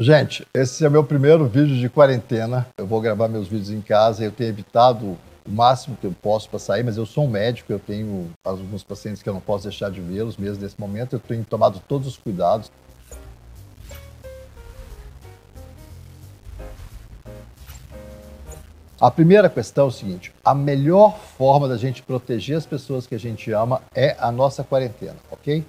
Gente, esse é meu primeiro vídeo de quarentena. Eu vou gravar meus vídeos em casa. Eu tenho evitado o máximo que eu posso para sair, mas eu sou um médico, eu tenho alguns pacientes que eu não posso deixar de vê-los mesmo nesse momento. Eu tenho tomado todos os cuidados. A primeira questão é o seguinte: a melhor forma da gente proteger as pessoas que a gente ama é a nossa quarentena, ok?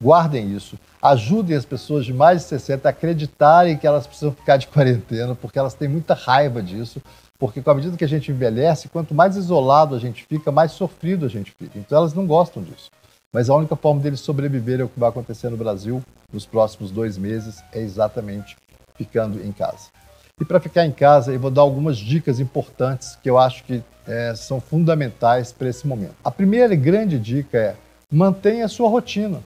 Guardem isso. Ajudem as pessoas de mais de 60 a acreditarem que elas precisam ficar de quarentena, porque elas têm muita raiva disso. Porque com a medida que a gente envelhece, quanto mais isolado a gente fica, mais sofrido a gente fica. Então elas não gostam disso. Mas a única forma deles sobreviverem ao que vai acontecer no Brasil nos próximos dois meses é exatamente ficando em casa. E para ficar em casa, eu vou dar algumas dicas importantes que eu acho que é, são fundamentais para esse momento. A primeira grande dica é mantenha a sua rotina.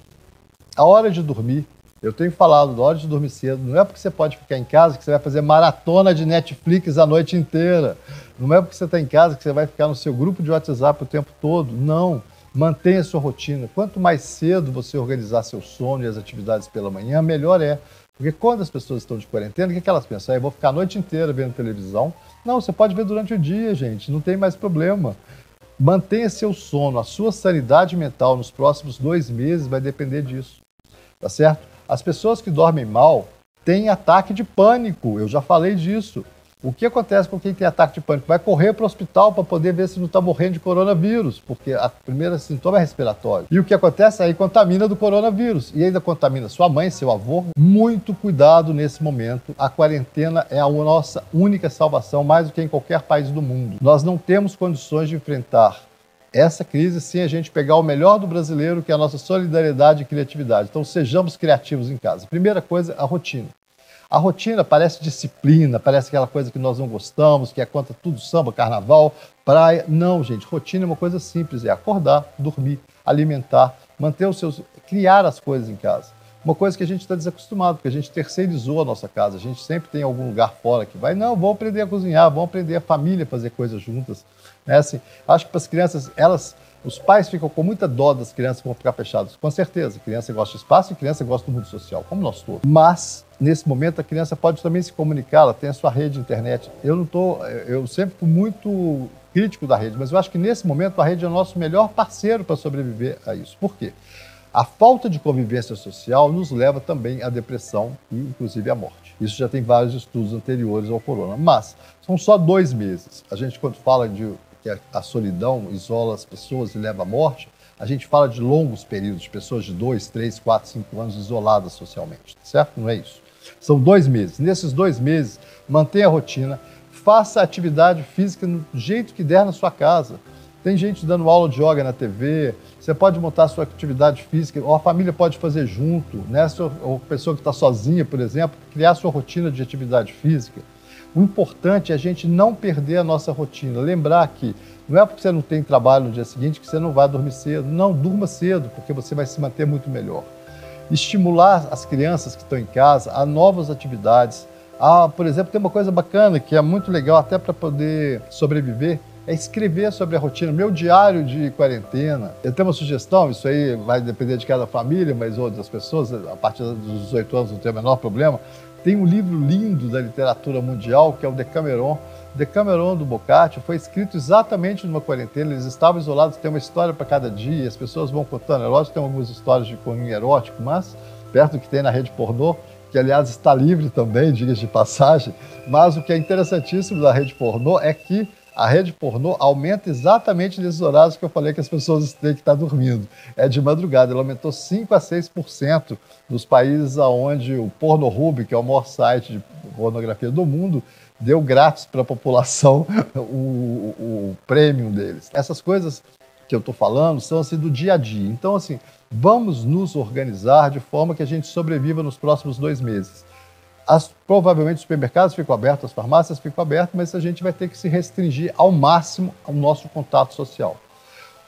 A hora de dormir, eu tenho falado, a hora de dormir cedo, não é porque você pode ficar em casa que você vai fazer maratona de Netflix a noite inteira. Não é porque você está em casa que você vai ficar no seu grupo de WhatsApp o tempo todo. Não. Mantenha a sua rotina. Quanto mais cedo você organizar seu sono e as atividades pela manhã, melhor é. Porque quando as pessoas estão de quarentena, o que, que elas pensam? Ah, eu vou ficar a noite inteira vendo televisão. Não, você pode ver durante o dia, gente, não tem mais problema. Mantenha seu sono, a sua sanidade mental nos próximos dois meses vai depender disso tá certo? As pessoas que dormem mal têm ataque de pânico, eu já falei disso. O que acontece com quem tem ataque de pânico? Vai correr para o hospital para poder ver se não está morrendo de coronavírus, porque a primeira sintoma é respiratório. E o que acontece aí contamina do coronavírus e ainda contamina sua mãe, seu avô. Muito cuidado nesse momento. A quarentena é a nossa única salvação, mais do que em qualquer país do mundo. Nós não temos condições de enfrentar essa crise sem a gente pegar o melhor do brasileiro, que é a nossa solidariedade e criatividade. Então, sejamos criativos em casa. Primeira coisa, a rotina. A rotina parece disciplina, parece aquela coisa que nós não gostamos, que é contra tudo samba, carnaval, praia. Não, gente, rotina é uma coisa simples, é acordar, dormir, alimentar, manter os seus. criar as coisas em casa. Uma coisa que a gente está desacostumado, porque a gente terceirizou a nossa casa, a gente sempre tem algum lugar fora que vai, não, vamos aprender a cozinhar, vamos aprender a família a fazer coisas juntas. Né? Assim, acho que para as crianças, elas, os pais ficam com muita dó das crianças que vão ficar fechadas. Com certeza, criança gosta de espaço e criança gosta do mundo social, como nós todos. Mas, nesse momento, a criança pode também se comunicar, ela tem a sua rede de internet. Eu não estou, eu sempre fui muito crítico da rede, mas eu acho que nesse momento a rede é o nosso melhor parceiro para sobreviver a isso. Por quê? A falta de convivência social nos leva também à depressão e, inclusive, à morte. Isso já tem vários estudos anteriores ao corona. Mas são só dois meses. A gente, quando fala de que a solidão isola as pessoas e leva à morte, a gente fala de longos períodos, de pessoas de dois, três, quatro, cinco anos isoladas socialmente, certo? Não é isso. São dois meses. Nesses dois meses, mantenha a rotina, faça atividade física do jeito que der na sua casa. Tem gente dando aula de yoga na TV, você pode montar sua atividade física, ou a família pode fazer junto, né? Ou pessoa que está sozinha, por exemplo, criar sua rotina de atividade física. O importante é a gente não perder a nossa rotina. Lembrar que não é porque você não tem trabalho no dia seguinte que você não vai dormir cedo. Não, durma cedo, porque você vai se manter muito melhor. Estimular as crianças que estão em casa a novas atividades. Ah, por exemplo, tem uma coisa bacana que é muito legal até para poder sobreviver, é escrever sobre a rotina, meu diário de quarentena. Eu tenho uma sugestão, isso aí vai depender de cada família, mas outras pessoas, a partir dos 18 anos não tem o menor problema. Tem um livro lindo da literatura mundial, que é o Decameron. Decameron do Boccaccio foi escrito exatamente numa quarentena, eles estavam isolados, tem uma história para cada dia, as pessoas vão contando. É lógico que tem algumas histórias de cunho erótico, mas perto do que tem na rede pornô, que aliás está livre também, diga de passagem, mas o que é interessantíssimo da rede pornô é que a rede pornô aumenta exatamente nesses horários que eu falei que as pessoas têm que estar dormindo. É de madrugada, ela aumentou 5 a 6% nos países onde o Pornhub, que é o maior site de pornografia do mundo, deu grátis para a população o, o, o premium deles. Essas coisas que eu estou falando são assim do dia a dia. Então, assim, vamos nos organizar de forma que a gente sobreviva nos próximos dois meses. As, provavelmente os supermercados ficam abertos, as farmácias ficam abertas, mas a gente vai ter que se restringir ao máximo ao nosso contato social.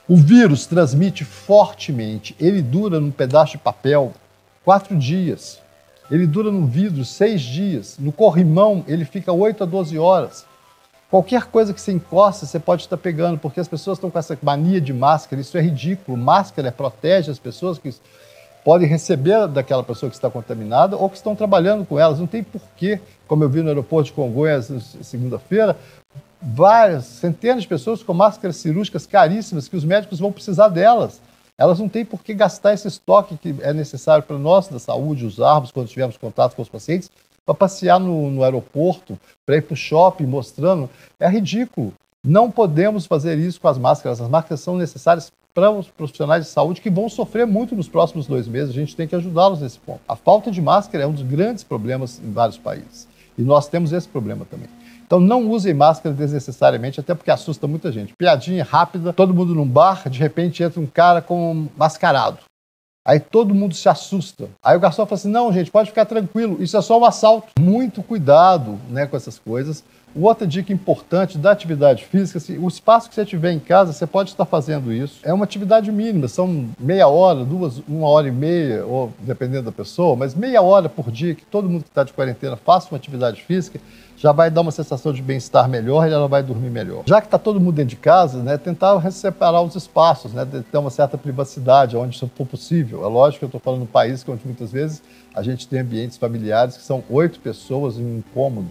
O vírus transmite fortemente, ele dura num pedaço de papel quatro dias, ele dura no vidro seis dias, no corrimão ele fica 8 a 12 horas. Qualquer coisa que você encosta, você pode estar pegando, porque as pessoas estão com essa mania de máscara, isso é ridículo. Máscara protege as pessoas que podem receber daquela pessoa que está contaminada ou que estão trabalhando com elas. Não tem porquê, como eu vi no aeroporto de Congonhas segunda-feira, várias, centenas de pessoas com máscaras cirúrgicas caríssimas que os médicos vão precisar delas. Elas não têm por que gastar esse estoque que é necessário para nós da saúde usarmos quando tivermos contato com os pacientes, para passear no, no aeroporto, para ir para o shopping mostrando. É ridículo. Não podemos fazer isso com as máscaras. As máscaras são necessárias para os profissionais de saúde que vão sofrer muito nos próximos dois meses. A gente tem que ajudá-los nesse ponto. A falta de máscara é um dos grandes problemas em vários países. E nós temos esse problema também. Então não usem máscara desnecessariamente, até porque assusta muita gente. Piadinha rápida, todo mundo num bar, de repente entra um cara com mascarado. Aí todo mundo se assusta. Aí o garçom fala assim: não, gente, pode ficar tranquilo, isso é só um assalto. Muito cuidado né, com essas coisas. Outra dica importante da atividade física, assim, o espaço que você tiver em casa, você pode estar fazendo isso. É uma atividade mínima, são meia hora, duas, uma hora e meia, ou dependendo da pessoa, mas meia hora por dia que todo mundo que está de quarentena faça uma atividade física já vai dar uma sensação de bem-estar melhor e ela vai dormir melhor. Já que está todo mundo dentro de casa, né, tentar separar os espaços, né, ter uma certa privacidade onde isso for possível. É lógico que eu estou falando num país onde muitas vezes a gente tem ambientes familiares que são oito pessoas em um cômodo.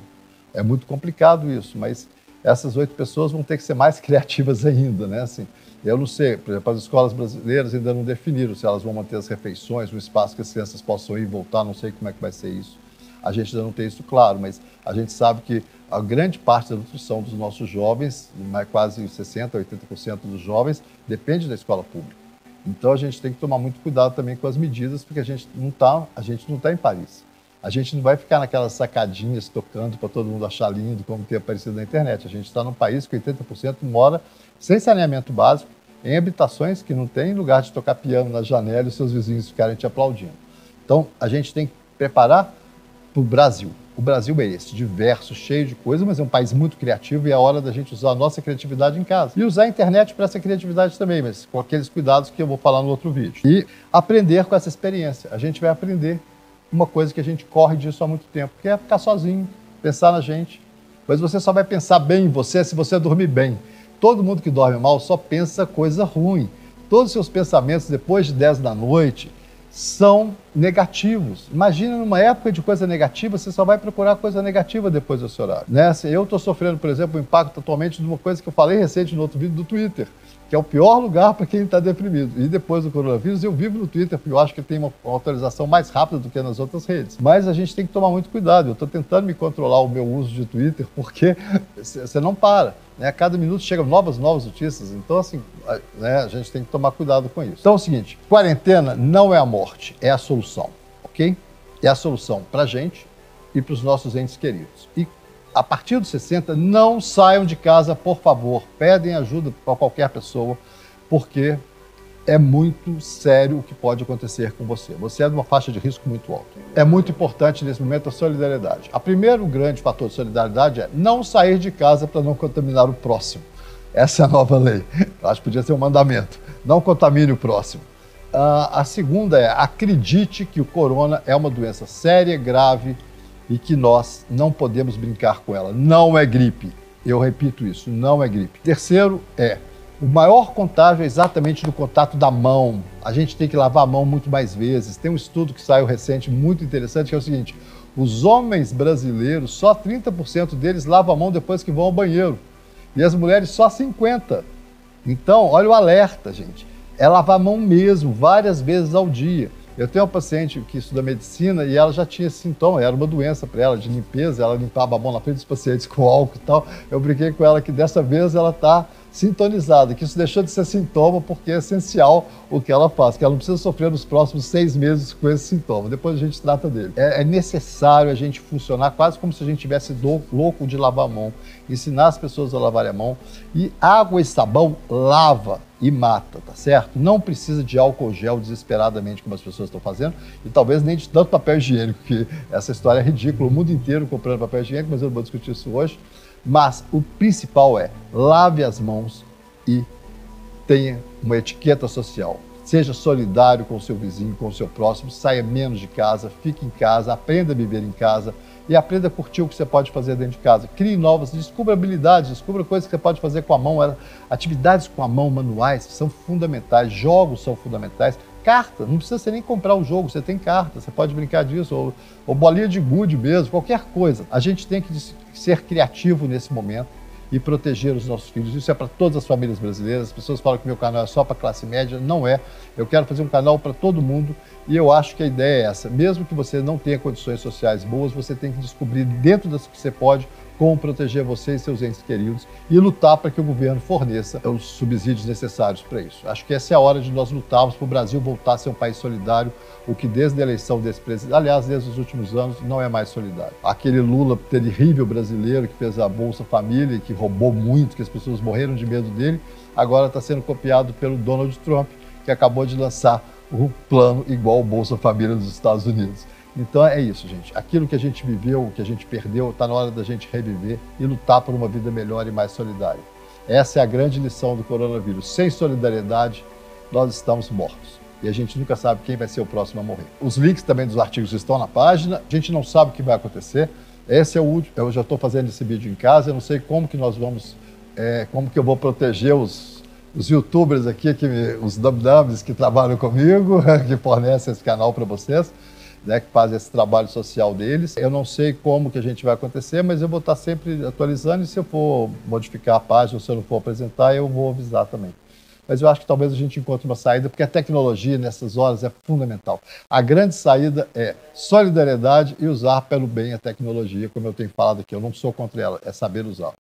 É muito complicado isso, mas essas oito pessoas vão ter que ser mais criativas ainda, né? Assim, eu não sei, por exemplo, as escolas brasileiras ainda não definiram se elas vão manter as refeições, o espaço que as crianças possam ir e voltar, não sei como é que vai ser isso. A gente ainda não tem isso claro, mas a gente sabe que a grande parte da nutrição dos nossos jovens, quase 60%, 80% dos jovens, depende da escola pública. Então a gente tem que tomar muito cuidado também com as medidas, porque a gente não está, a gente não está em Paris. A gente não vai ficar naquelas sacadinhas tocando para todo mundo achar lindo, como tem aparecido na internet. A gente está num país que 80% mora sem saneamento básico, em habitações que não tem lugar de tocar piano na janela e seus vizinhos ficarem te aplaudindo. Então a gente tem que preparar para o Brasil. O Brasil é esse, diverso, cheio de coisas, mas é um país muito criativo e é hora da gente usar a nossa criatividade em casa. E usar a internet para essa criatividade também, mas com aqueles cuidados que eu vou falar no outro vídeo. E aprender com essa experiência. A gente vai aprender uma coisa que a gente corre disso há muito tempo, que é ficar sozinho, pensar na gente. Mas você só vai pensar bem em você se você dormir bem. Todo mundo que dorme mal só pensa coisa ruim. Todos os seus pensamentos depois de 10 da noite, são negativos. Imagina numa época de coisa negativa, você só vai procurar coisa negativa depois desse horário. Né? Assim, eu estou sofrendo, por exemplo, o impacto atualmente de uma coisa que eu falei recente no outro vídeo do Twitter, que é o pior lugar para quem está deprimido. E depois do coronavírus, eu vivo no Twitter, porque eu acho que tem uma, atualização mais rápida do que nas outras redes. Mas a gente tem que tomar muito cuidado. Eu estou tentando me controlar o meu uso de Twitter, porque você não para. Né? A cada minuto chegam novas, novas notícias. Então, assim, né, a gente tem que tomar cuidado com isso. Então é o seguinte: quarentena não é a morte, é a solução, ok? É a solução para a gente e para os nossos entes queridos. E a partir dos 60, não saiam de casa, por favor. Pedem ajuda para qualquer pessoa, porque é muito sério o que pode acontecer com você. Você é de uma faixa de risco muito alta. É muito importante nesse momento a solidariedade. O primeiro grande fator de solidariedade é não sair de casa para não contaminar o próximo. Essa é a nova lei. Eu acho que podia ser um mandamento. Não contamine o próximo. Uh, a segunda é acredite que o corona é uma doença séria, grave e que nós não podemos brincar com ela. Não é gripe. Eu repito isso, não é gripe. Terceiro é o maior contágio é exatamente do contato da mão. A gente tem que lavar a mão muito mais vezes. Tem um estudo que saiu recente muito interessante que é o seguinte: os homens brasileiros, só 30% deles lavam a mão depois que vão ao banheiro. E as mulheres só 50%. Então, olha o alerta, gente. É lavar a mão mesmo, várias vezes ao dia. Eu tenho uma paciente que estuda medicina e ela já tinha sintoma, era uma doença para ela de limpeza, ela limpava a mão na frente dos pacientes com álcool e tal. Eu brinquei com ela que dessa vez ela está sintonizada, que isso deixou de ser sintoma porque é essencial o que ela faz, que ela não precisa sofrer nos próximos seis meses com esse sintoma. Depois a gente trata dele. É, é necessário a gente funcionar quase como se a gente tivesse louco de lavar a mão, ensinar as pessoas a lavarem a mão. E água e sabão lava e mata, tá certo? Não precisa de álcool gel desesperadamente, como as pessoas estão fazendo, e talvez nem de tanto papel higiênico, que essa história é ridícula, o mundo inteiro comprando papel higiênico, mas eu não vou discutir isso hoje. Mas o principal é lave as mãos e tenha uma etiqueta social. Seja solidário com o seu vizinho, com o seu próximo, saia menos de casa, fique em casa, aprenda a viver em casa e aprenda a curtir o que você pode fazer dentro de casa. Crie novas, descubra habilidades, descubra coisas que você pode fazer com a mão. Atividades com a mão, manuais, são fundamentais, jogos são fundamentais. Carta, não precisa você nem comprar o jogo, você tem carta, você pode brincar disso, ou, ou bolinha de gude mesmo, qualquer coisa. A gente tem que ser criativo nesse momento e proteger os nossos filhos. Isso é para todas as famílias brasileiras. As pessoas falam que meu canal é só para classe média. Não é. Eu quero fazer um canal para todo mundo e eu acho que a ideia é essa. Mesmo que você não tenha condições sociais boas, você tem que descobrir dentro das que você pode como proteger você e seus entes queridos e lutar para que o governo forneça os subsídios necessários para isso. Acho que essa é a hora de nós lutarmos para o Brasil voltar a ser um país solidário, o que desde a eleição desse presidente, aliás, desde os últimos anos, não é mais solidário. Aquele Lula terrível brasileiro que fez a Bolsa Família que roubou muito, que as pessoas morreram de medo dele, agora está sendo copiado pelo Donald Trump, que acabou de lançar um plano igual ao Bolsa Família dos Estados Unidos. Então é isso, gente. Aquilo que a gente viveu, que a gente perdeu, está na hora da gente reviver e lutar por uma vida melhor e mais solidária. Essa é a grande lição do coronavírus. Sem solidariedade, nós estamos mortos. E a gente nunca sabe quem vai ser o próximo a morrer. Os links também dos artigos estão na página. A gente não sabe o que vai acontecer. Esse é o último. Eu já estou fazendo esse vídeo em casa. Eu não sei como que nós vamos, é, como que eu vou proteger os, os youtubers aqui, que, os dubdubs que trabalham comigo, que fornecem esse canal para vocês né, que fazem esse trabalho social deles. Eu não sei como que a gente vai acontecer, mas eu vou estar sempre atualizando e se eu for modificar a página, ou se eu não for apresentar, eu vou avisar também. Mas eu acho que talvez a gente encontre uma saída, porque a tecnologia nessas horas é fundamental. A grande saída é solidariedade e usar pelo bem a tecnologia, como eu tenho falado aqui. Eu não sou contra ela, é saber usar.